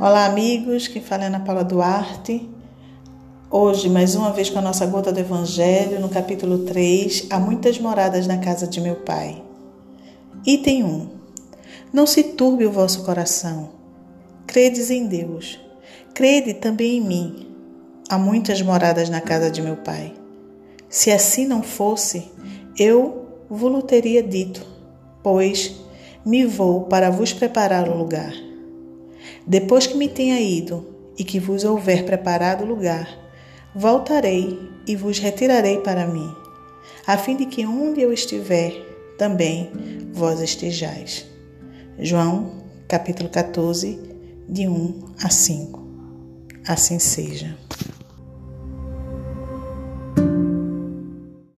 Olá, amigos. Quem fala é Ana Paula Duarte. Hoje, mais uma vez, com a nossa gota do Evangelho, no capítulo 3, Há muitas moradas na casa de meu Pai. Item 1. Não se turbe o vosso coração. Credes em Deus. Crede também em mim. Há muitas moradas na casa de meu Pai. Se assim não fosse, eu vos teria dito, pois me vou para vos preparar o lugar. Depois que me tenha ido e que vos houver preparado lugar, voltarei e vos retirarei para mim, a fim de que onde eu estiver, também vós estejais. João, capítulo 14, de 1 a 5. Assim seja.